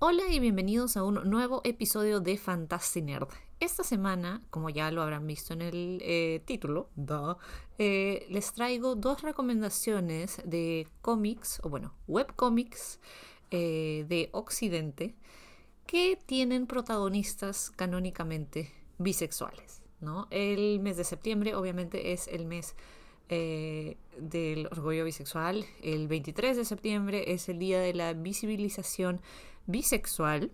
Hola y bienvenidos a un nuevo episodio de Nerd. Esta semana, como ya lo habrán visto en el eh, título, eh, les traigo dos recomendaciones de cómics, o bueno, webcómics eh, de Occidente que tienen protagonistas canónicamente bisexuales. ¿no? El mes de septiembre obviamente es el mes del orgullo bisexual. El 23 de septiembre es el día de la visibilización bisexual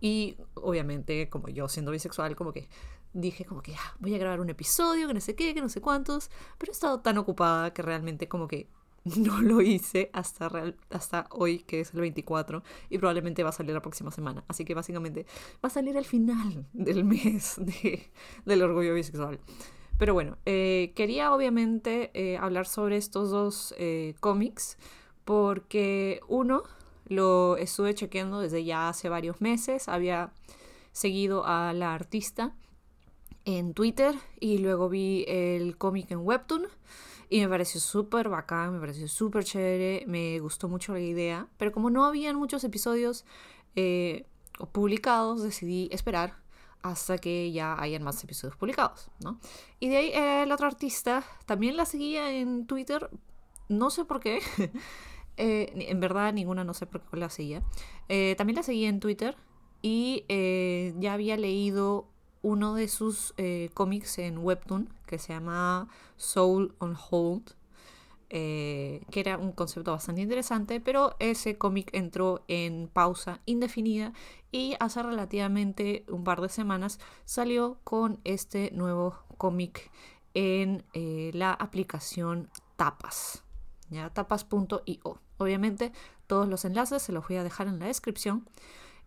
y obviamente como yo siendo bisexual como que dije como que ah, voy a grabar un episodio, que no sé qué, que no sé cuántos, pero he estado tan ocupada que realmente como que no lo hice hasta, real, hasta hoy, que es el 24, y probablemente va a salir la próxima semana. Así que básicamente va a salir al final del mes de, del orgullo bisexual. Pero bueno, eh, quería obviamente eh, hablar sobre estos dos eh, cómics porque uno lo estuve chequeando desde ya hace varios meses. Había seguido a la artista en Twitter y luego vi el cómic en Webtoon y me pareció súper bacán, me pareció súper chévere, me gustó mucho la idea, pero como no habían muchos episodios eh, publicados, decidí esperar hasta que ya hayan más episodios publicados, ¿no? Y de ahí el otro artista también la seguía en Twitter, no sé por qué, Eh, en verdad, ninguna, no sé por qué la seguía. Eh, también la seguía en Twitter y eh, ya había leído uno de sus cómics en Webtoon que se llama Soul on Hold. que era un concepto bastante interesante, pero ese cómic entró en pausa indefinida y hace relativamente un par de semanas salió con este nuevo cómic en la aplicación Tapas, ya tapas.io. Obviamente todos los enlaces se los voy a dejar en la descripción.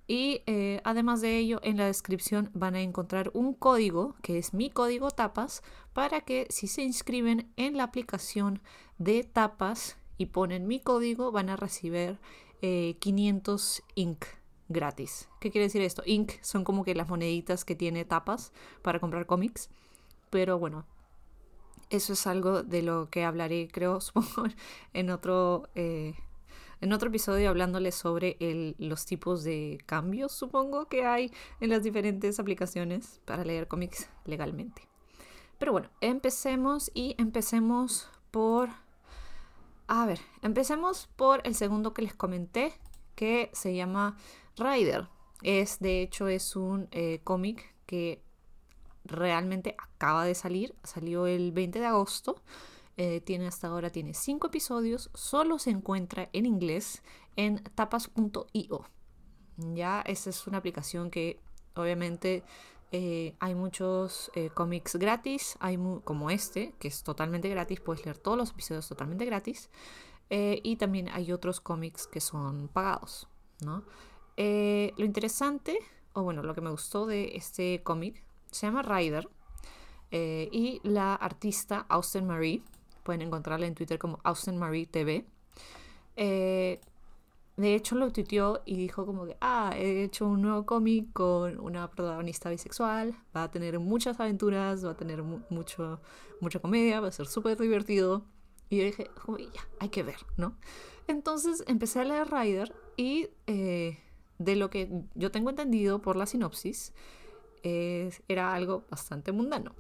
Y eh, además de ello, en la descripción van a encontrar un código, que es mi código tapas, para que si se inscriben en la aplicación de tapas y ponen mi código, van a recibir 500 eh, ink gratis. ¿Qué quiere decir esto? Ink son como que las moneditas que tiene tapas para comprar cómics. Pero bueno, eso es algo de lo que hablaré, creo, supongo, en otro, eh, en otro episodio hablándoles sobre los tipos de cambios, supongo, que hay en las diferentes aplicaciones para leer cómics legalmente. Pero bueno, empecemos y empecemos por... A ver, empecemos por el segundo que les comenté, que se llama Rider. Es, de hecho, es un eh, cómic que realmente acaba de salir, salió el 20 de agosto. Eh, tiene hasta ahora tiene 5 episodios, solo se encuentra en inglés en tapas.io. Ya, esta es una aplicación que obviamente eh, hay muchos eh, cómics gratis, hay como este, que es totalmente gratis, puedes leer todos los episodios totalmente gratis. y también hay otros cómics que son pagados, ¿no? lo interesante, o bueno, lo que me gustó de este cómic se llama Ryder. Eh, y la artista Austin Marie, pueden encontrarla en Twitter como Austin Marie TV. Eh, de hecho lo tuiteó y dijo como que, ah, he hecho un nuevo cómic con una protagonista bisexual, va a tener muchas aventuras, va a tener mucho, mucha comedia, va a ser súper divertido. Y yo dije, ya, hay que ver, ¿no? Entonces empecé a leer Ryder y eh, de lo que yo tengo entendido por la sinopsis, era algo bastante mundano.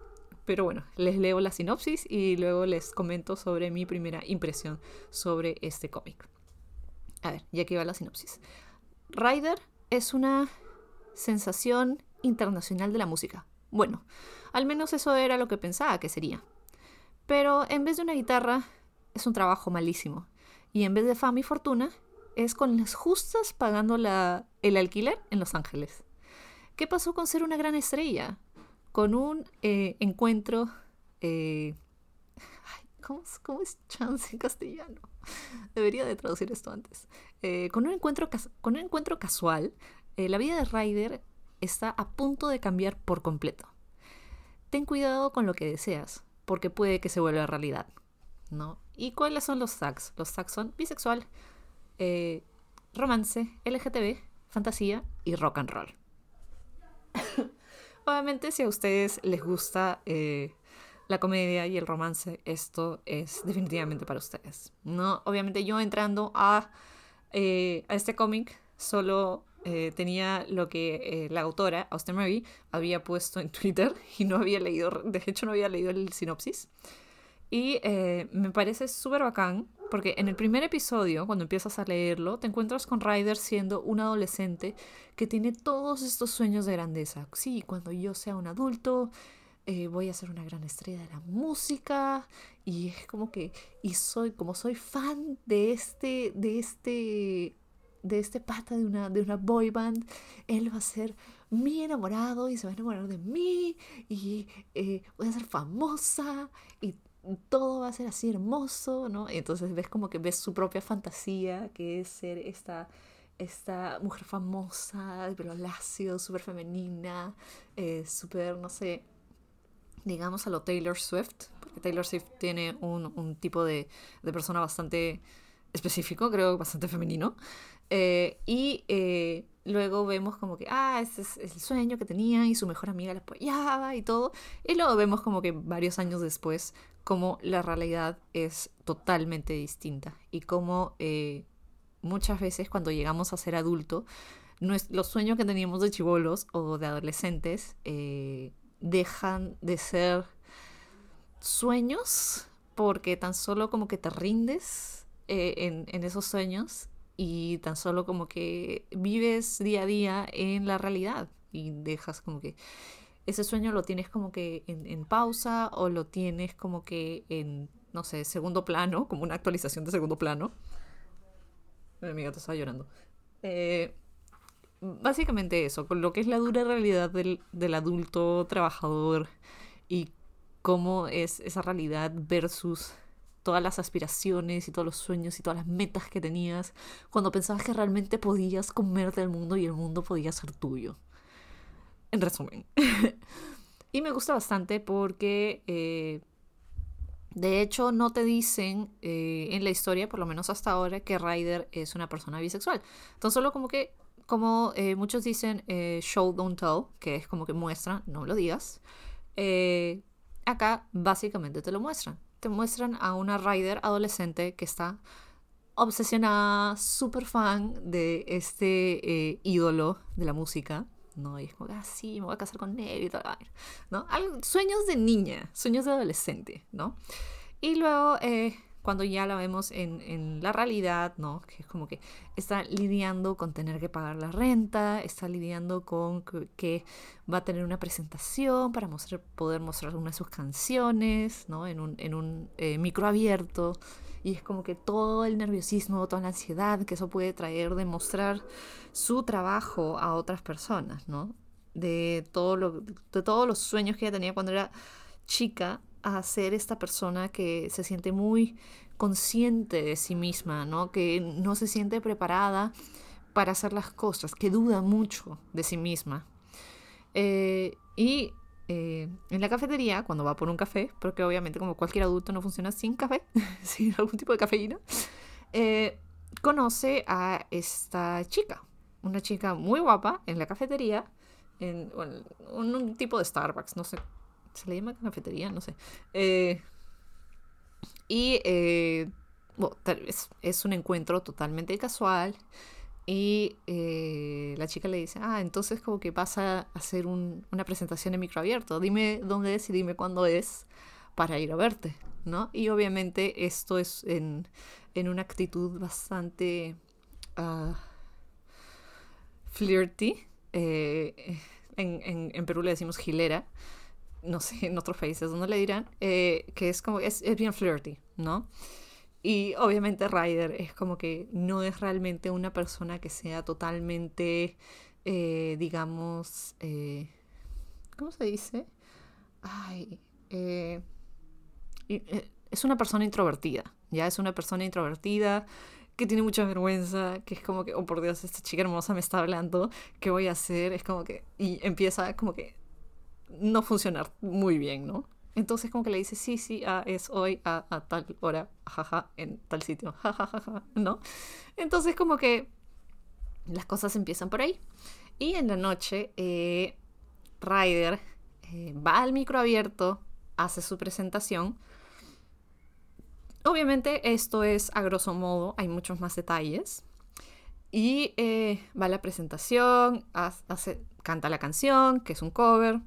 Pero bueno, les leo la sinopsis y luego les comento sobre mi primera impresión sobre este cómic. A ver, ya que va la sinopsis. Ryder es una sensación internacional de la música. Bueno, al menos eso era lo que pensaba que sería. Pero en vez de una guitarra, es un trabajo malísimo. Y en vez de fama y fortuna, es con las justas pagando el alquiler en Los Ángeles. ¿Qué pasó con ser una gran estrella? Con un eh, encuentro... Eh, ¿cómo, es chance en castellano? Debería de traducir esto antes. Eh, con, un encuentro casual, la vida de Ryder está a punto de cambiar por completo. Ten cuidado con lo que deseas, porque puede que se vuelva realidad. ¿no? ¿Y cuáles son los tags? Los tags son bisexual, romance, LGTB, fantasía y rock and roll. Obviamente si a ustedes les gusta eh, la comedia y el romance, esto es definitivamente para ustedes. ¿no? Obviamente yo entrando a, eh, a este cómic solo eh, tenía lo que la autora, Austen Mary, había puesto en Twitter y no había leído, de hecho no había leído el sinopsis. Y me parece súper bacán porque en el primer episodio, cuando empiezas a leerlo, te encuentras con Ryder siendo un adolescente que tiene todos estos sueños de grandeza. Sí, cuando yo sea un adulto, eh, voy a ser una gran estrella de la música. Y es como que, y soy, como soy fan de este, de este, de este pata de una, de una boy band, él va a ser mi enamorado y se va a enamorar de mí y eh, voy a ser famosa y todo va a ser así hermoso, ¿no? entonces ves como que ves su propia fantasía, que es ser esta, esta mujer famosa, de pelo lacio, súper femenina, eh, súper, no sé, digamos a lo Taylor Swift, porque Taylor Swift tiene un, un tipo de, de, persona bastante específico, creo bastante femenino. Eh, y eh, luego vemos como que, ah, ese es el sueño que tenía y su mejor amiga la apoyaba y todo. Y luego vemos como que varios años después cómo la realidad es totalmente distinta y cómo eh, muchas veces cuando llegamos a ser adulto, los sueños que teníamos de chivolos o de adolescentes eh, dejan de ser sueños porque tan solo como que te rindes eh, en esos sueños y tan solo como que vives día a día en la realidad y dejas como que ese sueño lo tienes como que en, pausa o lo tienes como que en, no sé, segundo plano, como una actualización de segundo plano. Mi gato estaba llorando. Eh, básicamente eso, con lo que es la dura realidad del, del adulto trabajador y cómo es esa realidad versus todas las aspiraciones y todos los sueños y todas las metas que tenías cuando pensabas que realmente podías comerte el mundo y el mundo podía ser tuyo en resumen. y me gusta bastante porque, eh, de hecho, no te dicen eh, en la historia, por lo menos hasta ahora, que Ryder es una persona bisexual. Entonces, solo como que, como eh, muchos dicen, show, don't tell, que es como que muestra, no lo digas. acá, básicamente, te lo muestran. Te muestran a una Ryder adolescente que está obsesionada, súper fan de este ídolo de la música ¿no? Y es como, ah, sí, me voy a casar con él y todo, ¿no? sueños de niña, sueños de adolescente, ¿no? Y luego, eh, cuando ya la vemos en, en, la realidad, ¿no? Que es como que está lidiando con tener que pagar la renta, está lidiando con que, va a tener una presentación para poder mostrar una de sus canciones, ¿no? En un, en un eh, micro abierto. Y es como que todo el nerviosismo, toda la ansiedad que eso puede traer de mostrar su trabajo a otras personas, ¿no? De, todo lo, de todos los sueños que ella tenía cuando era chica a ser esta persona que se siente muy consciente de sí misma, ¿no? Que no se siente preparada para hacer las cosas, que duda mucho de sí misma. Eh, y eh, en la cafetería, cuando va por un café, porque obviamente como cualquier adulto no funciona sin café, sin algún tipo de cafeína, eh, conoce a esta chica, una chica muy guapa en la cafetería, en, un, tipo de Starbucks, no sé, se le llama cafetería, no sé. Eh, y bueno, es, es un encuentro totalmente casual. Y eh, la chica le dice, ah, entonces como que pasa a hacer una presentación en micro abierto. Dime dónde es y dime cuándo es para ir a verte, ¿no? Y obviamente esto es en, una actitud bastante uh, flirty. Eh, en, Perú le decimos gilera. No sé, en otros países donde le dirán. Eh, que es como, es, es bien flirty, ¿no? Y obviamente Ryder es como que no es realmente una persona que sea totalmente, eh, digamos, eh, ¿cómo se dice? Ay, eh, es una persona introvertida, ya es una persona introvertida que tiene mucha vergüenza, que es como que, oh por Dios, esta chica hermosa me está hablando, ¿qué voy a hacer? Es como que, y empieza como que no funcionar muy bien, ¿no? Entonces como que le dice, sí, sí, ah, es hoy a, tal hora, jaja, en tal sitio, jajaja, ¿no? Entonces como que las cosas empiezan por ahí. Y en la noche, eh, Ryder eh, va al micro abierto, hace su presentación. Obviamente esto es a grosso modo, hay muchos más detalles. Y eh, va a la presentación, hace, canta la canción, que es un cover.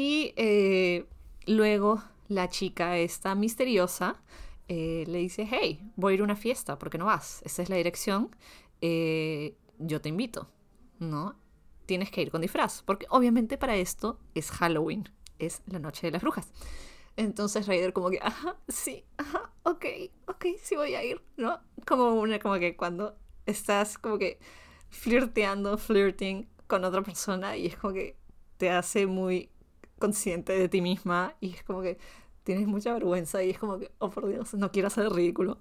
Y eh, luego la chica esta misteriosa eh, le dice, hey, voy a ir a una fiesta, ¿por qué no vas? Esa es la dirección, yo te invito, ¿no? Tienes que ir con disfraz, porque obviamente para esto es Halloween, es la noche de las brujas. Entonces Raider como que, ajá, sí, ajá, ok, ok, sí voy a ir, ¿no? Como una, como que cuando estás como que flirteando, flirting con otra persona y es como que te hace muy consciente de ti misma y es como que tienes mucha vergüenza y es como que, oh por Dios, no quiero hacer ridículo.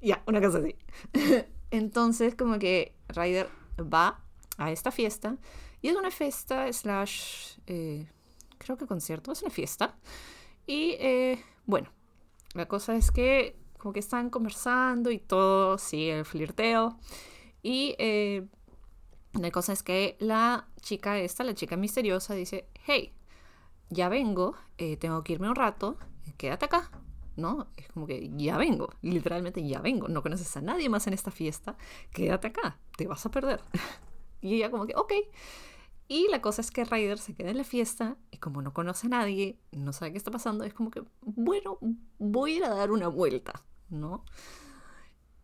Ya, una cosa así. Entonces como que Ryder va a esta fiesta y es una fiesta slash, eh, creo que concierto, es una fiesta y eh, bueno, la cosa es que como que están conversando y todo, sí, el flirteo. Y eh, la cosa es que la chica esta, la chica misteriosa, dice, hey, ya vengo, eh, tengo que irme un rato, quédate acá. ¿No? Es como que ya vengo, literalmente ya vengo, no conoces a nadie más en esta fiesta, quédate acá, te vas a perder. y ella como que, ok. Y la cosa es que Ryder se queda en la fiesta y como no conoce a nadie, no sabe qué está pasando, es como que, bueno, voy a ir a dar una vuelta, ¿no?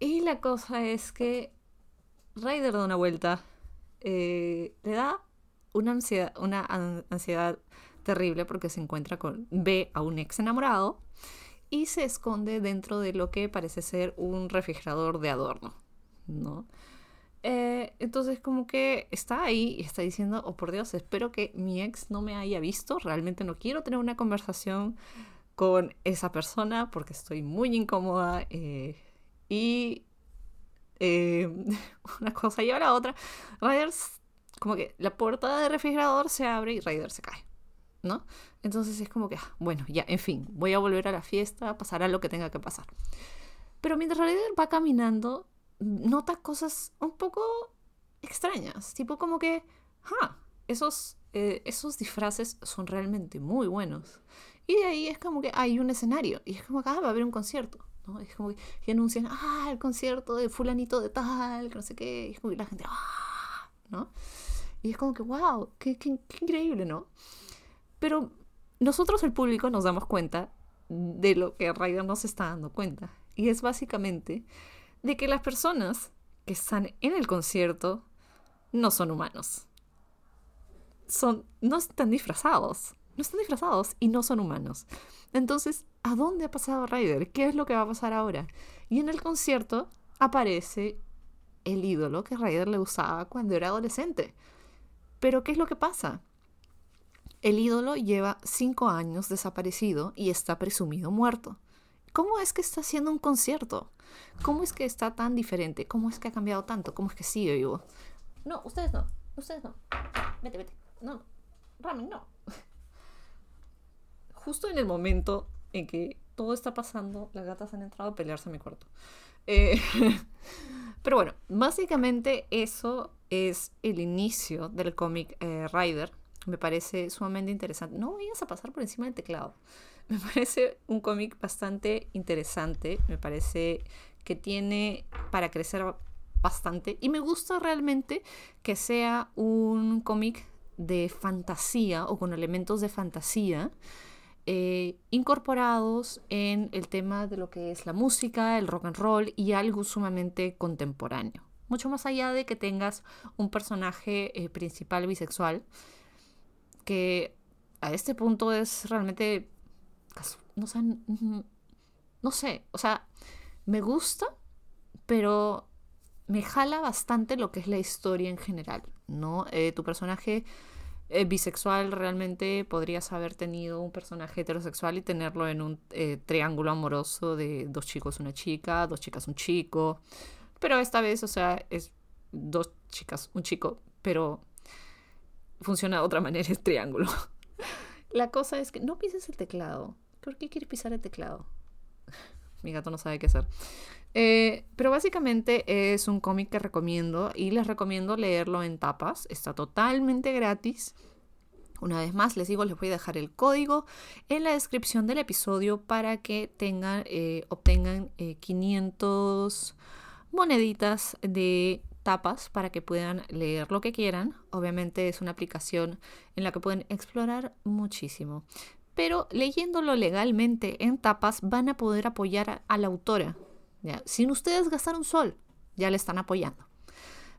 Y la cosa es que Ryder da una vuelta, eh, le da una ansiedad, una ansiedad terrible porque se encuentra con, ve a un ex enamorado y se esconde dentro de lo que parece ser un refrigerador de adorno, ¿no? Eh, entonces como que está ahí y está diciendo, oh por Dios, espero que mi ex no me haya visto, realmente no quiero tener una conversación con esa persona porque estoy muy incómoda eh, y eh, una cosa lleva a la otra. Ryder, como que la puerta del refrigerador se abre y Ryder se cae, ¿no? Entonces es como que, ah, bueno, ya, en fin, voy a volver a la fiesta, pasará lo que tenga que pasar. Pero mientras Ryder va caminando, nota cosas un poco extrañas, tipo como que, ah, esos, eh, esos disfraces son realmente muy buenos. Y de ahí es como que hay un escenario y es como que ah, va a haber un concierto. ¿no? Es como que, anuncian, ah, el concierto de fulanito de tal, que no sé qué, y es como que la gente, ah, ¿no? Y es como que, wow, qué increíble, ¿no? Pero nosotros, el público, nos damos cuenta de lo que Ryder nos está dando cuenta. Y es básicamente de que las personas que están en el concierto no son humanos. Son, no están disfrazados. No están disfrazados y no son humanos. Entonces, ¿a dónde ha pasado Ryder? ¿Qué es lo que va a pasar ahora? Y en el concierto aparece el ídolo que Ryder le usaba cuando era adolescente. Pero ¿qué es lo que pasa? El ídolo lleva cinco años desaparecido y está presumido muerto. ¿Cómo es que está haciendo un concierto? ¿Cómo es que está tan diferente? ¿Cómo es que ha cambiado tanto? ¿Cómo es que sigue vivo? No, ustedes no. Ustedes no. Vete, vete. No. Ramen, no. Justo en el momento en que todo está pasando, las gatas han entrado a pelearse en mi cuarto. Eh, pero bueno, básicamente eso es el inicio del cómic eh, Rider. Me parece sumamente interesante. No vayas a pasar por encima del teclado. Me parece un cómic bastante interesante, me parece que tiene para crecer bastante y me gusta realmente que sea un cómic de fantasía o con elementos de fantasía eh, incorporados en el tema de lo que es la música, el rock and roll y algo sumamente contemporáneo. Mucho más allá de que tengas un personaje eh, principal bisexual, que a este punto es realmente no sé, o sea, me gusta, pero me jala bastante lo que es la historia en general, ¿no? Eh, tu personaje eh, bisexual realmente podrías haber tenido un personaje heterosexual y tenerlo en un eh, triángulo amoroso de dos chicos, una chica, dos chicas, un chico, pero esta vez, o sea, es dos chicas, un chico, pero funciona de otra manera el triángulo. La cosa es que no pises el teclado. ¿Por qué quieres pisar el teclado? Mi gato no sabe qué hacer. Eh, pero básicamente es un cómic que recomiendo y les recomiendo leerlo en tapas. Está totalmente gratis. Una vez más, les digo, les voy a dejar el código en la descripción del episodio para que tengan, eh, obtengan 500 eh, moneditas de tapas para que puedan leer lo que quieran. Obviamente es una aplicación en la que pueden explorar muchísimo. Pero leyéndolo legalmente en tapas van a poder apoyar a la autora. Sin ustedes gastar un sol, ya le están apoyando.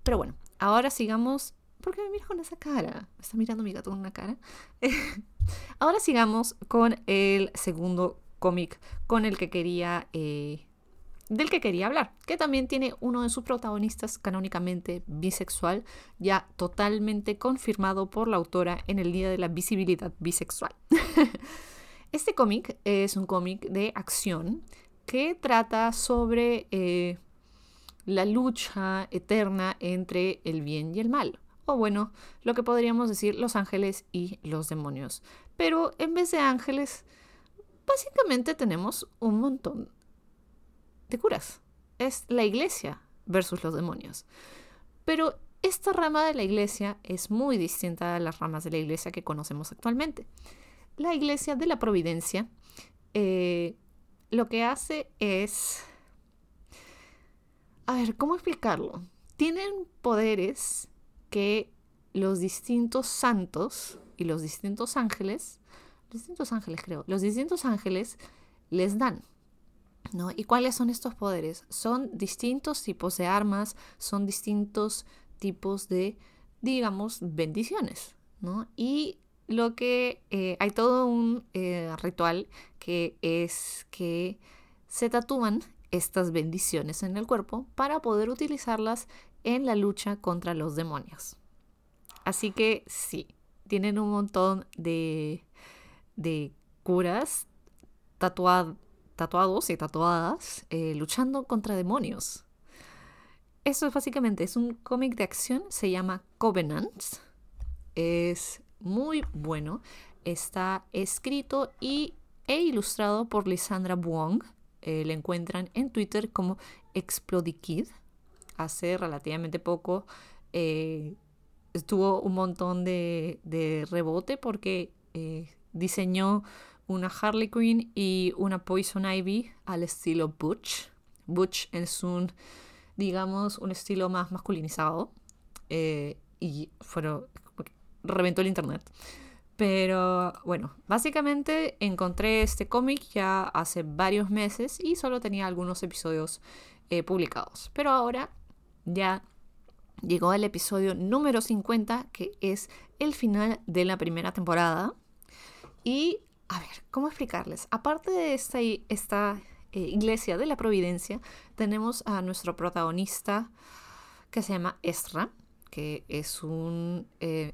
Pero bueno, ahora sigamos. ¿Por qué me miras con esa cara? ¿Me está mirando mi gato con una cara? ahora sigamos con el segundo cómic con el que quería eh, del que quería hablar, que también tiene uno de sus protagonistas canónicamente bisexual, ya totalmente confirmado por la autora en el Día de la Visibilidad Bisexual. este cómic es un cómic de acción que trata sobre eh, la lucha eterna entre el bien y el mal, o bueno, lo que podríamos decir los ángeles y los demonios. Pero en vez de ángeles, básicamente tenemos un montón de curas. Es la iglesia versus los demonios. Pero esta rama de la iglesia es muy distinta a las ramas de la iglesia que conocemos actualmente. La iglesia de la providencia eh, lo que hace es... A ver, ¿cómo explicarlo? Tienen poderes que los distintos santos y los distintos ángeles, los distintos ángeles creo, los distintos ángeles les dan. ¿No? ¿Y cuáles son estos poderes? Son distintos tipos de armas, son distintos tipos de, digamos, bendiciones, ¿no? Y lo que eh, hay todo un eh, ritual que es que se tatúan estas bendiciones en el cuerpo para poder utilizarlas en la lucha contra los demonios. Así que sí, tienen un montón de, de curas tatuadas tatuados y tatuadas eh, luchando contra demonios. Eso es básicamente, es un cómic de acción, se llama Covenants. Es muy bueno. Está escrito y, e ilustrado por Lisandra Buong. Eh, le encuentran en Twitter como Explodikid. Hace relativamente poco eh, tuvo un montón de, de rebote porque diseñó una Harley Quinn y una Poison Ivy al estilo Butch. Butch es un, digamos, un estilo más masculinizado. Eh, y fueron, reventó el internet. Pero bueno, básicamente encontré este cómic ya hace varios meses y solo tenía algunos episodios eh, publicados. Pero ahora ya llegó el episodio número 50, que es el final de la primera temporada. Y a ver, ¿cómo explicarles? Aparte de esta, esta eh, iglesia de la providencia, tenemos a nuestro protagonista que se llama Esra, que es un eh,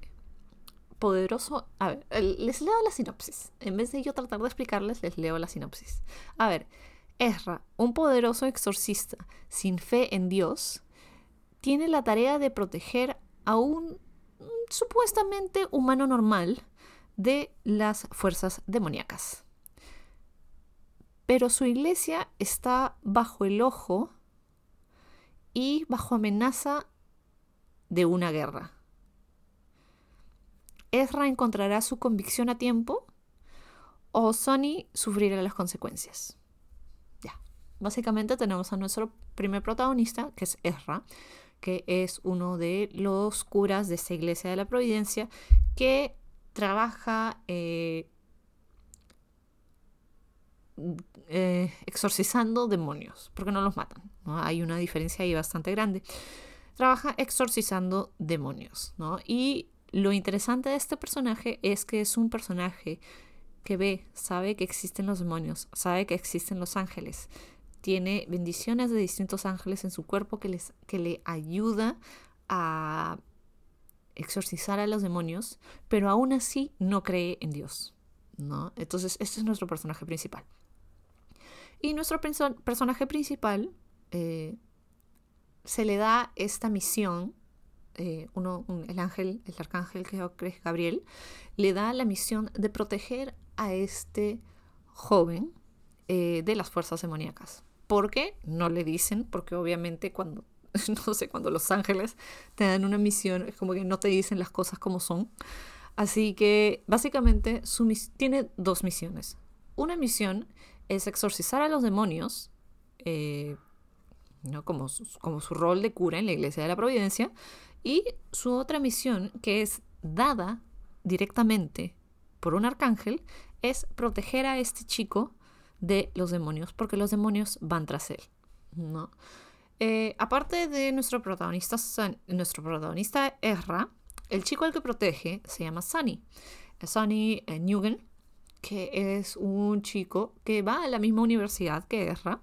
poderoso... A ver, les leo la sinopsis. En vez de yo tratar de explicarles, les leo la sinopsis. A ver, Esra, un poderoso exorcista sin fe en Dios, tiene la tarea de proteger a un supuestamente humano normal de las fuerzas demoníacas. Pero su iglesia está bajo el ojo y bajo amenaza de una guerra. ¿Ezra encontrará su convicción a tiempo o Sonny sufrirá las consecuencias? Ya, básicamente tenemos a nuestro primer protagonista, que es Ezra, que es uno de los curas de esta iglesia de la providencia, que trabaja eh, eh, exorcizando demonios, porque no los matan. Hay una diferencia ahí bastante grande. Trabaja exorcizando demonios. Y lo interesante de este personaje es que es un personaje que ve, sabe que existen los demonios, sabe que existen los ángeles. Tiene bendiciones de distintos ángeles en su cuerpo que, les, que le ayuda a exorcizar a los demonios, pero aún así no cree en Dios. ¿no? Entonces, este es nuestro personaje principal. Y nuestro personaje principal eh, se le da esta misión, eh, uno, el ángel, el arcángel que es Gabriel, le da la misión de proteger a este joven eh, de las fuerzas demoníacas. ¿Por qué? No le dicen, porque obviamente cuando no sé, cuando los ángeles te dan una misión, es como que no te dicen las cosas como son. Así que básicamente tiene dos misiones. Una misión es exorcizar a los demonios, eh, ¿no? como, su, como su rol de cura en la Iglesia de la Providencia, y su otra misión, que es dada directamente por un arcángel, es proteger a este chico de los demonios, porque los demonios van tras él. ¿no? Eh, aparte de nuestro protagonista, nuestro protagonista Erra, el chico al que protege se llama Sunny. Sunny eh, Newgen, que es un chico que va a la misma universidad que Erra.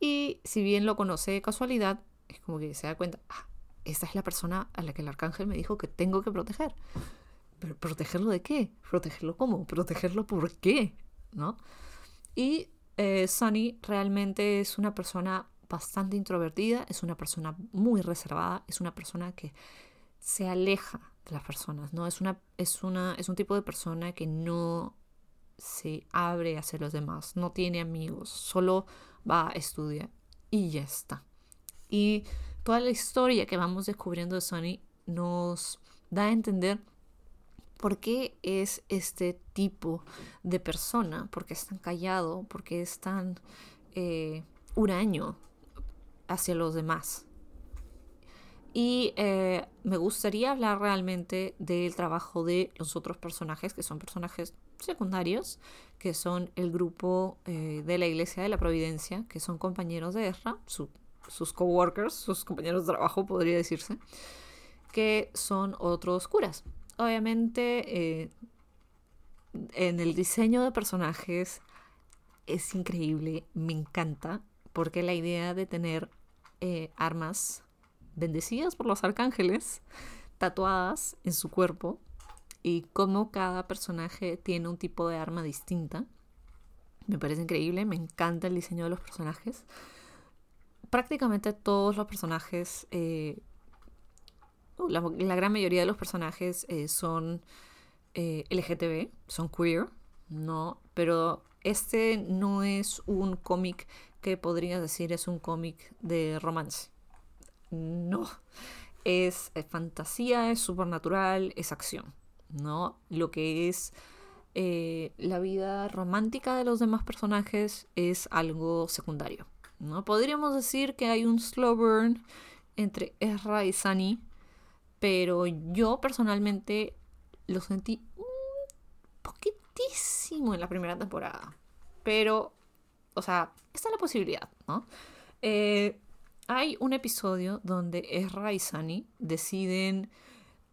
Y si bien lo conoce de casualidad, es como que se da cuenta, ah, esta es la persona a la que el arcángel me dijo que tengo que proteger. ¿Pero protegerlo de qué? ¿Protegerlo cómo? ¿Protegerlo por qué? ¿No? Y eh, Sunny realmente es una persona bastante introvertida, es una persona muy reservada, es una persona que se aleja de las personas, ¿no? Es, una, es, una, es un tipo de persona que no se abre hacia los demás, no tiene amigos, solo va a estudiar y ya está. Y toda la historia que vamos descubriendo de Sony nos da a entender por qué es este tipo de persona, por qué es tan callado, por qué es tan eh, huraño hacia los demás. Y eh, me gustaría hablar realmente del trabajo de los otros personajes, que son personajes secundarios, que son el grupo eh, de la Iglesia de la Providencia, que son compañeros de Ezra, sus coworkers, sus compañeros de trabajo, podría decirse, que son otros curas. Obviamente, eh, en el diseño de personajes es increíble, me encanta, porque la idea de tener eh, armas bendecidas por los arcángeles tatuadas en su cuerpo y cómo cada personaje tiene un tipo de arma distinta. Me parece increíble, me encanta el diseño de los personajes. Prácticamente todos los personajes, eh, la, gran mayoría de los personajes eh, son LGTB, son queer, ¿no? Pero este no es un cómic que podrías decir es un cómic de romance. No, es, fantasía, es supernatural, es acción, ¿no? Lo que es eh, la vida romántica de los demás personajes es algo secundario, ¿no? Podríamos decir que hay un slow burn entre Ezra y Sunny, pero yo personalmente lo sentí un poquitísimo en la primera temporada. Pero o sea, esta es la posibilidad, ¿no? Eh, hay un episodio donde Ezra y Sunny deciden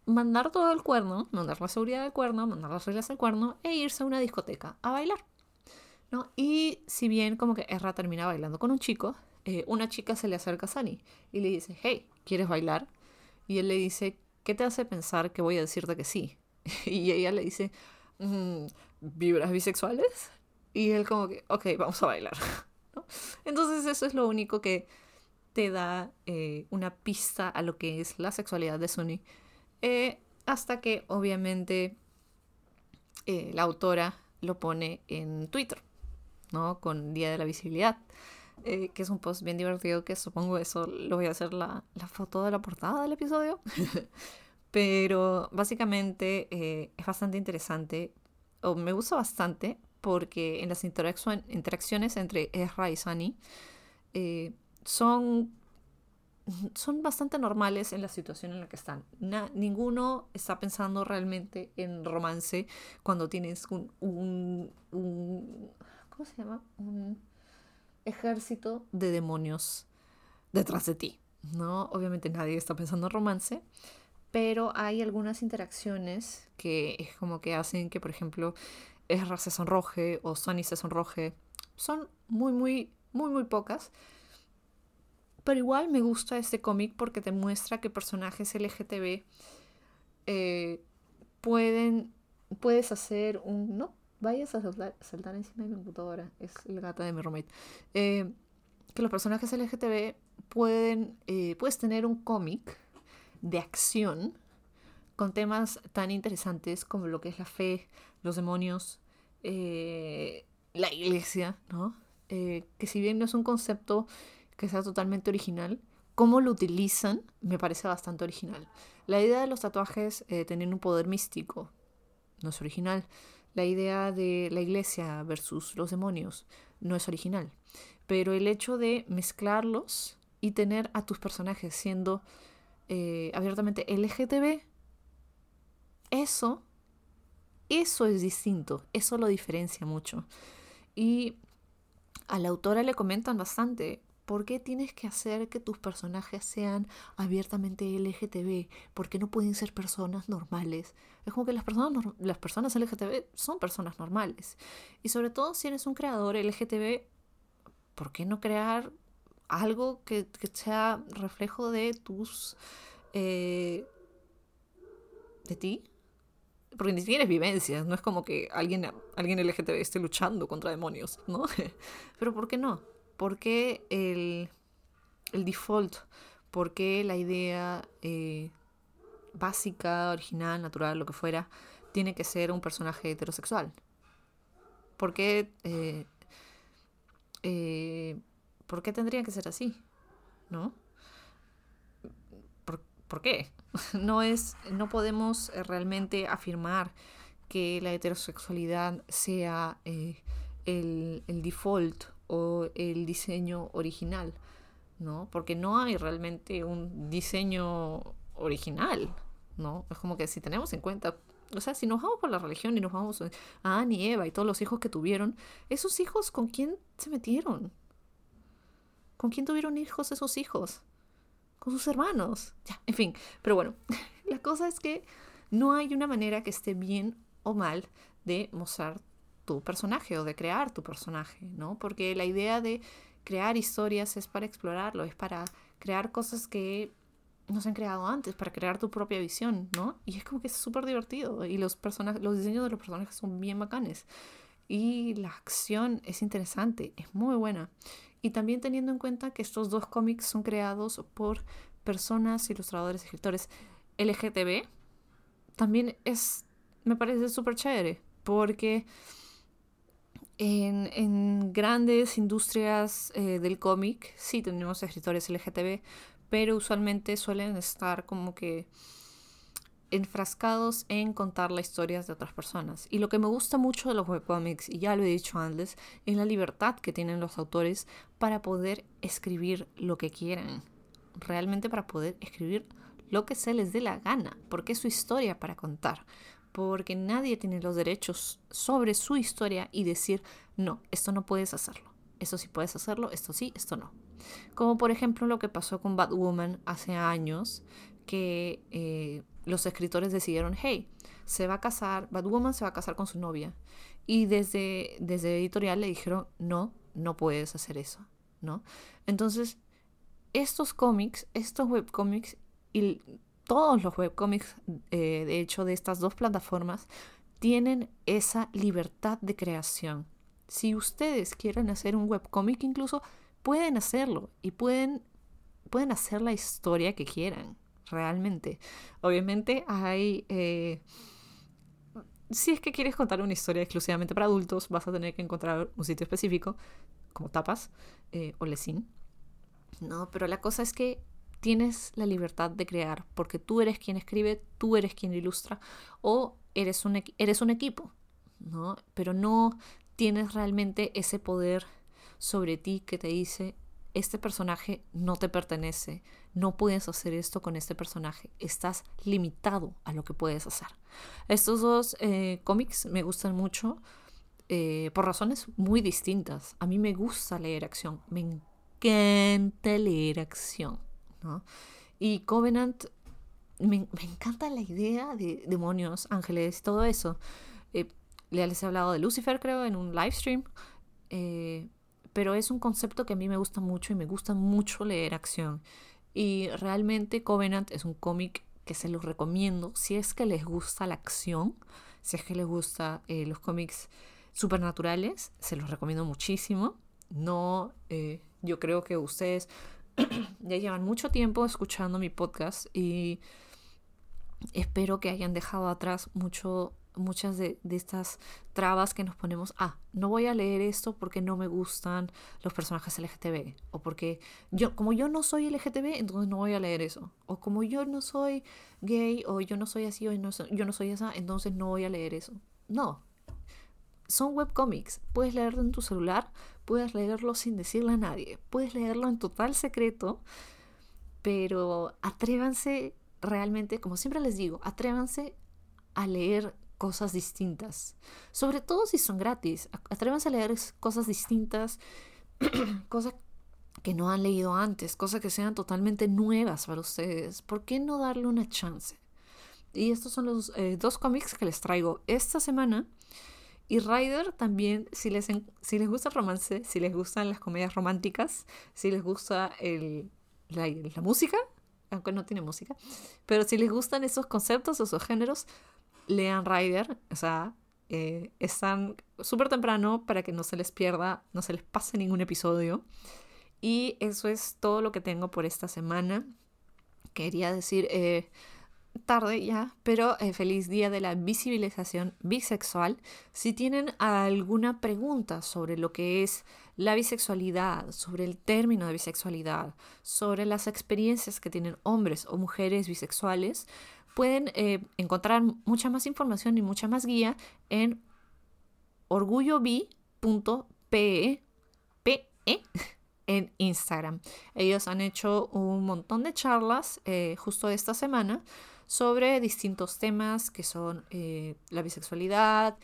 mandar todo el cuerno, mandar la seguridad del cuerno, mandar las reglas del cuerno e irse a una discoteca a bailar. ¿no? Y si bien como que Ezra termina bailando con un chico, eh, una chica se le acerca a Sunny y le dice, hey, ¿quieres bailar? Y él le dice, ¿qué te hace pensar que voy a decirte que sí? y ella le dice, mm, ¿vibras bisexuales? Y él como que, ok, vamos a bailar. Entonces eso es lo único que te da eh, una pista a lo que es la sexualidad de Sunny. Eh, hasta que obviamente eh, la autora lo pone en Twitter, ¿no? Con Día de la Visibilidad. que es un post bien divertido que supongo eso lo voy a hacer la, la foto de la portada del episodio. Pero básicamente es bastante interesante, o me gusta bastante, porque en las interacciones entre Ezra y Sunny eh, son, son bastante normales en la situación en la que están. ninguno está pensando realmente en romance cuando tienes un, ¿cómo se llama? Un ejército de demonios detrás de ti. ¿no? Obviamente nadie está pensando en romance, pero hay algunas interacciones que es como que hacen que, por ejemplo, Ezra se sonroje o Sunny se sonroje. Son muy, muy, muy, muy pocas. Pero igual me gusta este cómic porque te muestra que personajes LGTB eh, pueden, puedes hacer un... No, vayas a saltar, encima de mi computadora. Es el gata de mi roommate. Eh, que los personajes LGTB pueden, eh, puedes tener un cómic de acción con temas tan interesantes como lo que es la fe, los demonios, eh, la iglesia, ¿no? Eh, que si bien no es un concepto que sea totalmente original, cómo lo utilizan me parece bastante original. La idea de los tatuajes eh, tener un poder místico no es original. La idea de la iglesia versus los demonios no es original. Pero el hecho de mezclarlos y tener a tus personajes siendo eh, abiertamente LGTB, eso, eso es distinto, eso lo diferencia mucho. Y a la autora le comentan bastante, ¿por qué tienes que hacer que tus personajes sean abiertamente LGTB? ¿Por qué no pueden ser personas normales? Es como que las personas, las personas LGTB son personas normales. Y sobre todo si eres un creador LGTB, ¿por qué no crear algo que, sea reflejo de tus... Eh, de ti? Porque ni tienes vivencias, no es como que alguien, alguien LGTB esté luchando contra demonios, ¿no? Pero ¿por qué no? ¿Por qué el, el default? ¿Por qué la idea eh, básica, original, natural, lo que fuera, tiene que ser un personaje heterosexual? ¿Por qué, eh, eh, ¿por qué tendría que ser así? ¿No? ¿Por, ¿por qué? No es, no podemos realmente afirmar que la heterosexualidad sea el, el default o el diseño original, ¿no? Porque no hay realmente un diseño original, ¿no? Es como que si tenemos en cuenta, o sea, si nos vamos por la religión y nos vamos a Adán y Eva y todos los hijos que tuvieron, esos hijos con quién se metieron? ¿Con quién tuvieron hijos esos hijos? Con sus hermanos. Ya, en fin, pero bueno, la cosa es que no hay una manera que esté bien o mal de mostrar tu personaje o de crear tu personaje, ¿no? Porque la idea de crear historias es para explorarlo, es para crear cosas que no se han creado antes, para crear tu propia visión, ¿no? Y es como que es súper divertido y los, los diseños de los personajes son bien bacanes. Y la acción es interesante, es muy buena. Y también teniendo en cuenta que estos dos cómics son creados por personas, ilustradores, escritores LGTB, también es, me parece súper chévere, porque en, grandes industrias eh, del cómic sí tenemos escritores LGTB, pero usualmente suelen estar como que enfrascados en contar las historias de otras personas. Y lo que me gusta mucho de los webcomics, y ya lo he dicho antes, es la libertad que tienen los autores para poder escribir lo que quieran. Realmente para poder escribir lo que se les dé la gana, porque es su historia para contar porque nadie tiene los derechos sobre su historia y decir, no, esto no puedes hacerlo, esto sí puedes hacerlo, esto sí, esto no. Como por ejemplo lo que pasó con Batwoman hace años, que eh, los escritores decidieron, hey, se va a casar, Batwoman se va a casar con su novia. Y desde, desde editorial le dijeron, no, no puedes hacer eso, ¿no? Entonces, estos cómics, estos webcómics, y todos los webcomics, eh, de hecho, de estas dos plataformas, tienen esa libertad de creación. Si ustedes quieren hacer un webcomic, incluso pueden hacerlo y pueden, pueden hacer la historia que quieran, realmente. Obviamente hay... Eh, si es que quieres contar una historia exclusivamente para adultos, vas a tener que encontrar un sitio específico, como Tapas eh, o Lesin. No, pero la cosa es que tienes la libertad de crear, porque tú eres quien escribe, tú eres quien ilustra, o eres un, eres un equipo, ¿no? Pero no tienes realmente ese poder sobre ti que te dice, este personaje no te pertenece, no puedes hacer esto con este personaje, estás limitado a lo que puedes hacer. Estos dos eh, cómics me gustan mucho eh, por razones muy distintas. A mí me gusta leer acción, me encanta leer acción. Y Covenant, me, encanta la idea de demonios, ángeles, todo eso. Eh, les he hablado de Lucifer, creo, en un live stream. Eh, pero es un concepto que a mí me gusta mucho y me gusta mucho leer acción. Y realmente Covenant es un cómic que se los recomiendo si es que les gusta la acción, si es que les gusta eh, los cómics supernaturales, se los recomiendo muchísimo. No, yo creo que ustedes ya llevan mucho tiempo escuchando mi podcast y espero que hayan dejado atrás mucho muchas de, estas trabas que nos ponemos, ah, no voy a leer esto porque no me gustan los personajes LGTB, o porque yo, como yo no soy LGTB, entonces no voy a leer eso, o como yo no soy gay, o yo no soy así, o yo no soy esa, entonces no voy a leer eso. No, son webcomics. Puedes leerlo en tu celular, puedes leerlo sin decirle a nadie, puedes leerlo en total secreto, pero atrévanse realmente, como siempre les digo, atrévanse a leer cosas distintas. Sobre todo si son gratis. Atrévanse a leer cosas distintas, cosas que no han leído antes, cosas que sean totalmente nuevas para ustedes. ¿Por qué no darle una chance? Y estos son los eh, dos cómics que les traigo esta semana. Y Ryder también, si les, si les gusta el romance, si les gustan las comedias románticas, si les gusta el, la, la música, aunque no tiene música, pero si les gustan esos conceptos, esos géneros, lean Rider, o sea, eh, están súper temprano para que no se les pierda, no se les pase ningún episodio. Y eso es todo lo que tengo por esta semana. Quería decir eh, tarde ya, pero eh, feliz día de la visibilización bisexual. Si tienen alguna pregunta sobre lo que es la bisexualidad, sobre el término de bisexualidad, sobre las experiencias que tienen hombres o mujeres bisexuales, pueden eh, encontrar mucha más información y mucha más guía en orgullobi.pe en Instagram. Ellos han hecho un montón de charlas eh, justo esta semana sobre distintos temas que son eh, la bisexualidad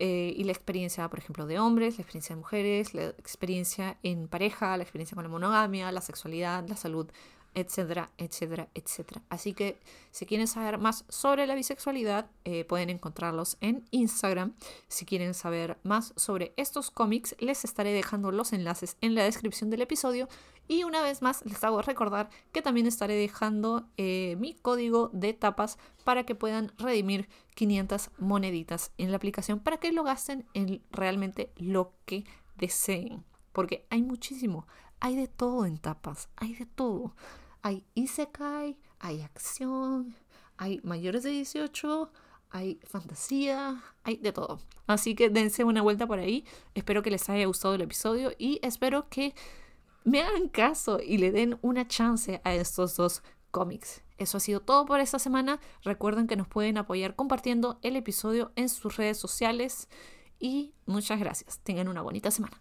y la experiencia, por ejemplo, de hombres, la experiencia de mujeres, la experiencia en pareja, la experiencia con la monogamia, la sexualidad, la salud etcétera, etcétera, etcétera. Así que si quieren saber más sobre la bisexualidad, eh, pueden encontrarlos en Instagram. Si quieren saber más sobre estos cómics, les estaré dejando los enlaces en la descripción del episodio. Y una vez más, les hago recordar que también estaré dejando eh, mi código de tapas para que puedan redimir 500 moneditas en la aplicación para que lo gasten en realmente lo que deseen. Porque hay muchísimo, hay de todo en tapas, hay de todo. Hay isekai, hay acción, hay mayores de 18, hay fantasía, hay de todo. Así que dense una vuelta por ahí. Espero que les haya gustado el episodio y espero que me hagan caso y le den una chance a estos dos cómics. Eso ha sido todo por esta semana. Recuerden que nos pueden apoyar compartiendo el episodio en sus redes sociales y muchas gracias. Tengan una bonita semana.